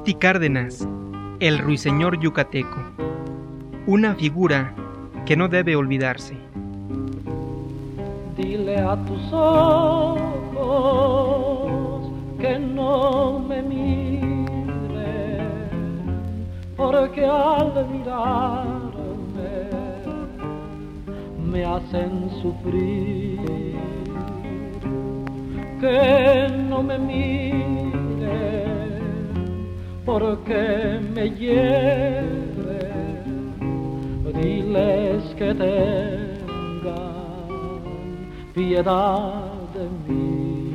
Guti Cárdenas, el ruiseñor yucateco, una figura que no debe olvidarse. Dile a tus ojos que no me miren, porque al mirarme me hacen sufrir. Que no me miren porque me lleve, diles que tengan piedad de mí.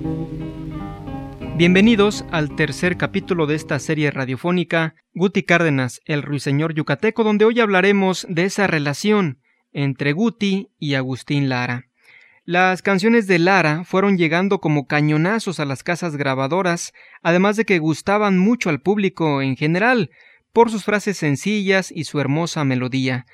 Bienvenidos al tercer capítulo de esta serie radiofónica Guti Cárdenas, el ruiseñor yucateco, donde hoy hablaremos de esa relación entre Guti y Agustín Lara. Las canciones de Lara fueron llegando como cañonazos a las casas grabadoras, además de que gustaban mucho al público en general, por sus frases sencillas y su hermosa melodía.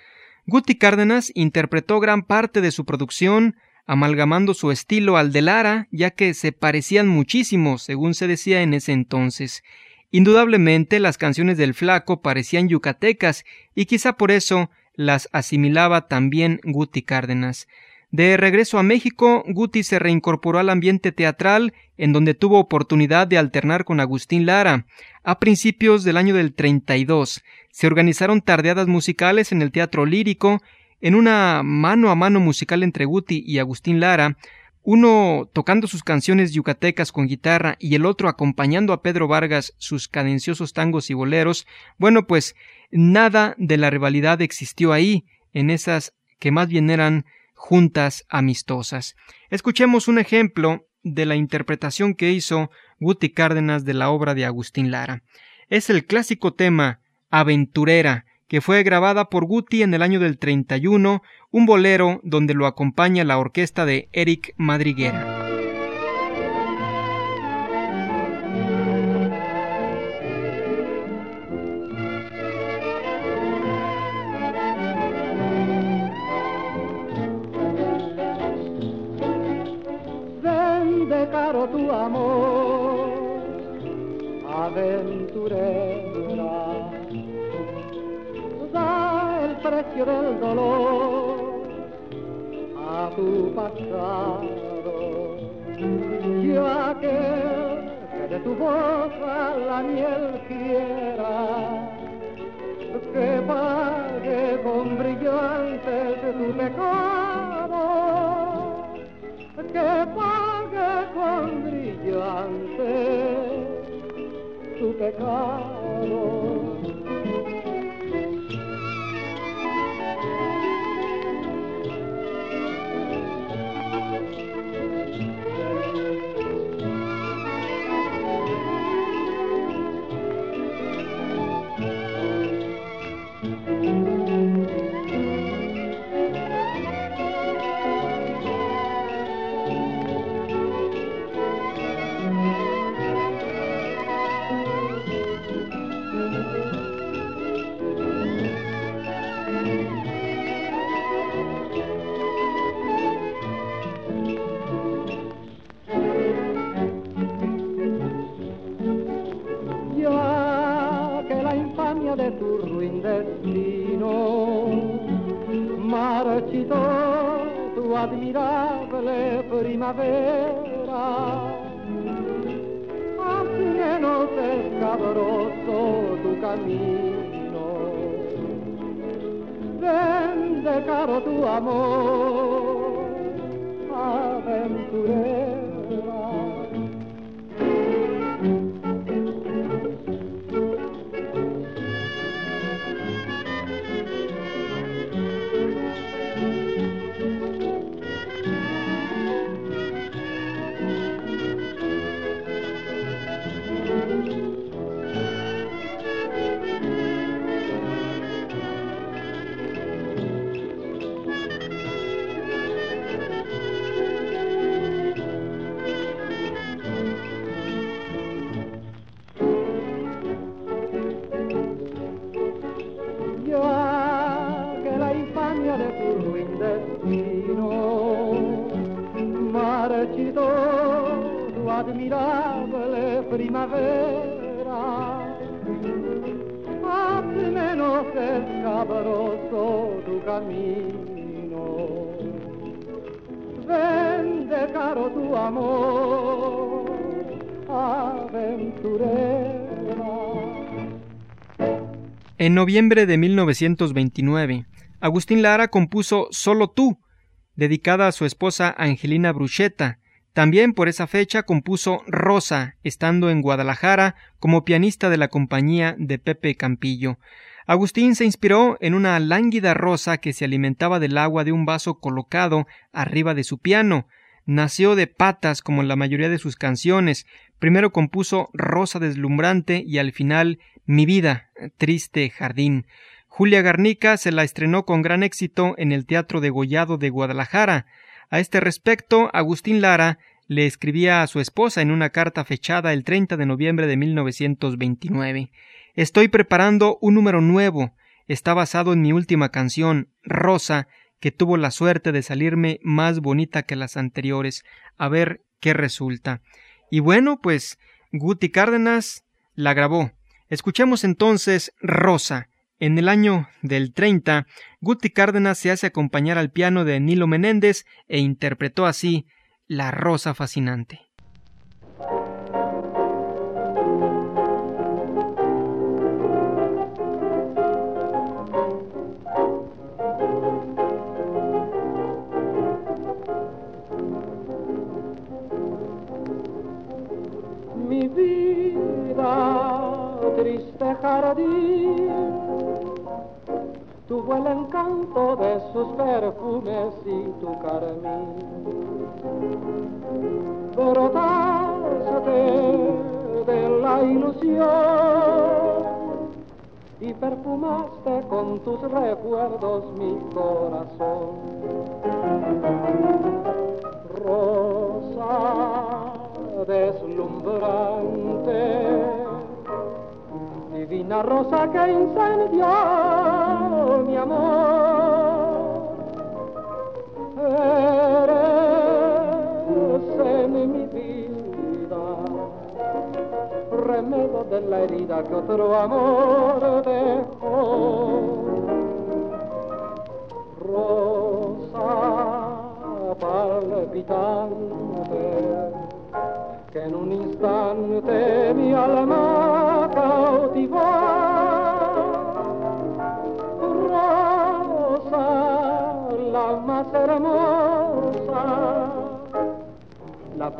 Guti Cárdenas interpretó gran parte de su producción, amalgamando su estilo al de Lara, ya que se parecían muchísimo, según se decía en ese entonces. Indudablemente las canciones del flaco parecían yucatecas, y quizá por eso las asimilaba también Guti Cárdenas. De regreso a México, Guti se reincorporó al ambiente teatral, en donde tuvo oportunidad de alternar con Agustín Lara. A principios del año del 32 se organizaron tardeadas musicales en el Teatro Lírico, en una mano a mano musical entre Guti y Agustín Lara, uno tocando sus canciones yucatecas con guitarra y el otro acompañando a Pedro Vargas sus cadenciosos tangos y boleros, bueno, pues nada de la rivalidad existió ahí, en esas que más bien eran juntas amistosas. Escuchemos un ejemplo de la interpretación que hizo Guti Cárdenas de la obra de Agustín Lara. Es el clásico tema Aventurera, que fue grabada por Guti en el año del 31, un bolero donde lo acompaña la orquesta de Eric Madriguera. Tu amor, aventurera. Da el precio del dolor a tu pasado. Yo aquel que de tu boca la miel quiera, que pague con brillantes de tu pecado, que pague con brillante tu pecado. Primavera, no escabroso tu camino, vende caro tu amor, admirable primavera cabroso tu camino. Vende caro tu amor, aventurera. En noviembre de 1929, Agustín Lara compuso Solo tú, dedicada a su esposa Angelina Bruchetta. También por esa fecha compuso Rosa, estando en Guadalajara como pianista de la compañía de Pepe Campillo. Agustín se inspiró en una lánguida rosa que se alimentaba del agua de un vaso colocado arriba de su piano. Nació de patas como en la mayoría de sus canciones. Primero compuso Rosa deslumbrante y al final Mi vida, triste jardín. Julia Garnica se la estrenó con gran éxito en el Teatro de Gollado de Guadalajara. A este respecto, Agustín Lara le escribía a su esposa en una carta fechada el 30 de noviembre de 1929. Estoy preparando un número nuevo. Está basado en mi última canción, Rosa, que tuvo la suerte de salirme más bonita que las anteriores. A ver qué resulta. Y bueno, pues Guti Cárdenas la grabó. Escuchemos entonces Rosa. En el año del 30, Guti Cárdenas se hace acompañar al piano de Nilo Menéndez e interpretó así La Rosa Fascinante. Mi vida, triste jardín el encanto de sus perfumes y tu carmín. Brotaste de la ilusión y perfumaste con tus recuerdos mi corazón. Rosa deslumbrante divina rosa que incendió mi amor. Eres en mi vida, remedio de la herida que otro amor dejó.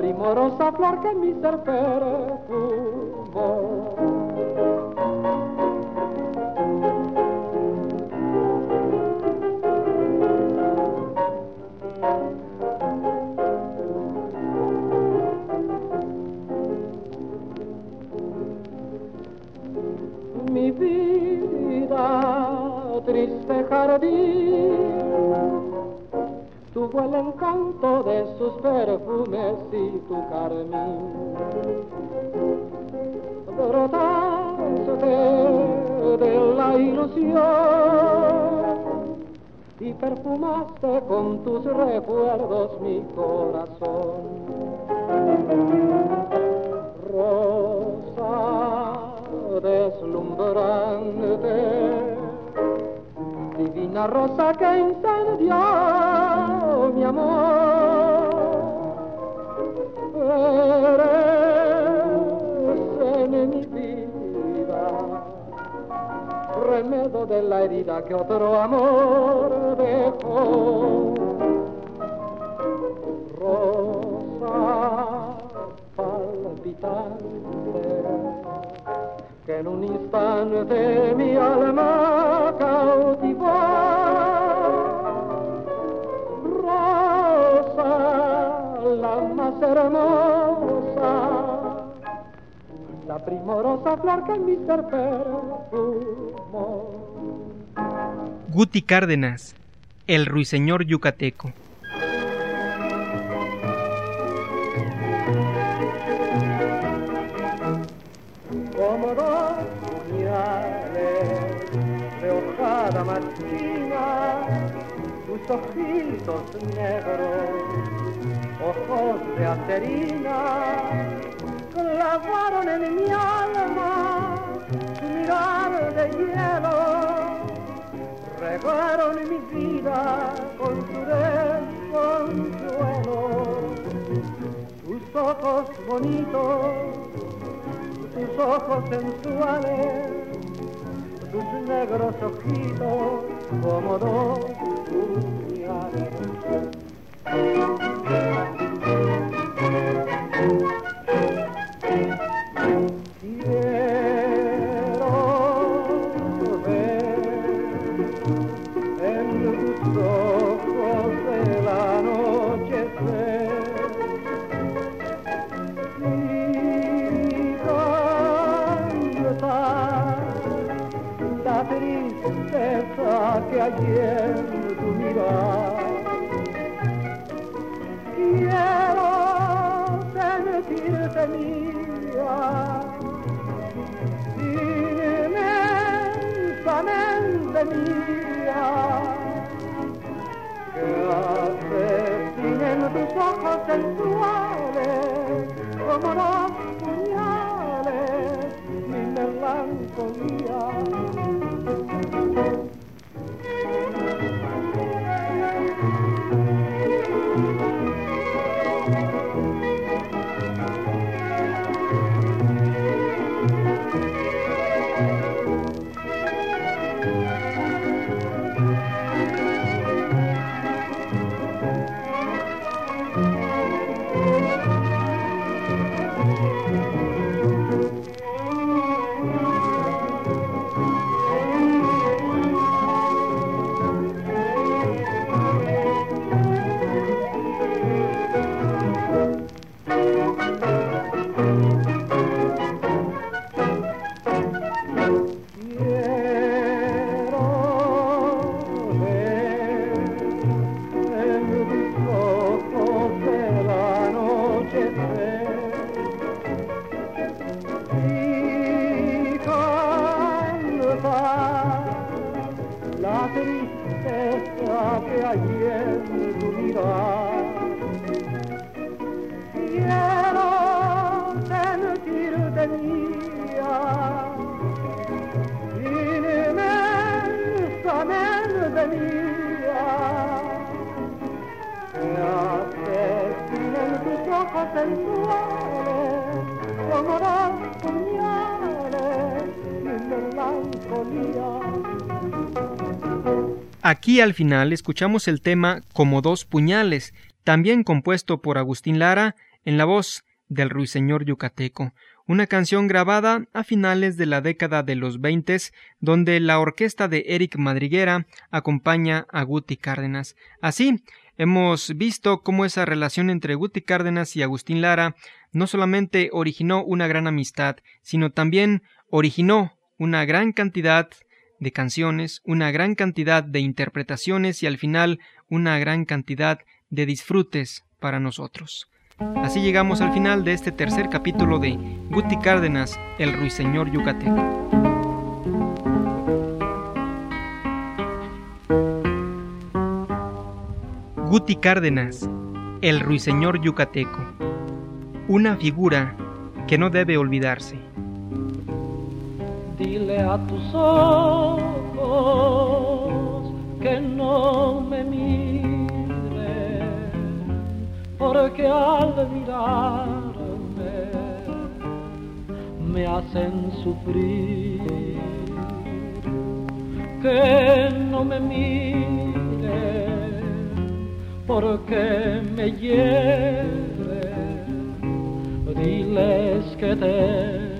Primorosa flor que mi ser perfumó. Carmín. Brotaste de la ilusión y perfumaste con tus recuerdos mi corazón. Rosa deslumbrante divina rosa que incendió mi amor. De la herida que otro amor dejó. Rosa palpitante que en un instante mi alma cautivó. Rosa, la más hermosa, primorosa flor que en mi ser perfumó. Guti Cárdenas, el ruiseñor yucateco. como dos puñales de hojada marchina, tus ojitos negros, ojos de acerina, clavaron en mi alma su mirar de hielo, regaron mi vida con su desconsuelo. Tus ojos bonitos, tus ojos sensuales, tus negros ojitos como dos puñales. Que ayer tu mirar. Quiero sentirte mía, inmensamente mía, que asesinen tus ojos sensuales como los puñales mi melancolía. Aquí al final escuchamos el tema Como dos puñales, también compuesto por Agustín Lara en la voz del ruiseñor yucateco, una canción grabada a finales de la década de los veintes, donde la orquesta de Eric Madriguera acompaña a Guti Cárdenas. Así, hemos visto cómo esa relación entre Guti Cárdenas y Agustín Lara no solamente originó una gran amistad, sino también originó una gran cantidad de canciones, una gran cantidad de interpretaciones y al final una gran cantidad de disfrutes para nosotros. Así llegamos al final de este tercer capítulo de Guti Cárdenas, el ruiseñor yucateco. Guti Cárdenas, el ruiseñor yucateco, una figura que no debe olvidarse. Dile a tus ojos que no me miren, porque al mirarme me hacen sufrir. Que no me miren, porque me hieren. Diles que te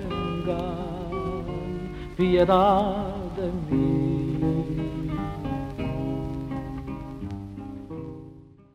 piedad de mí.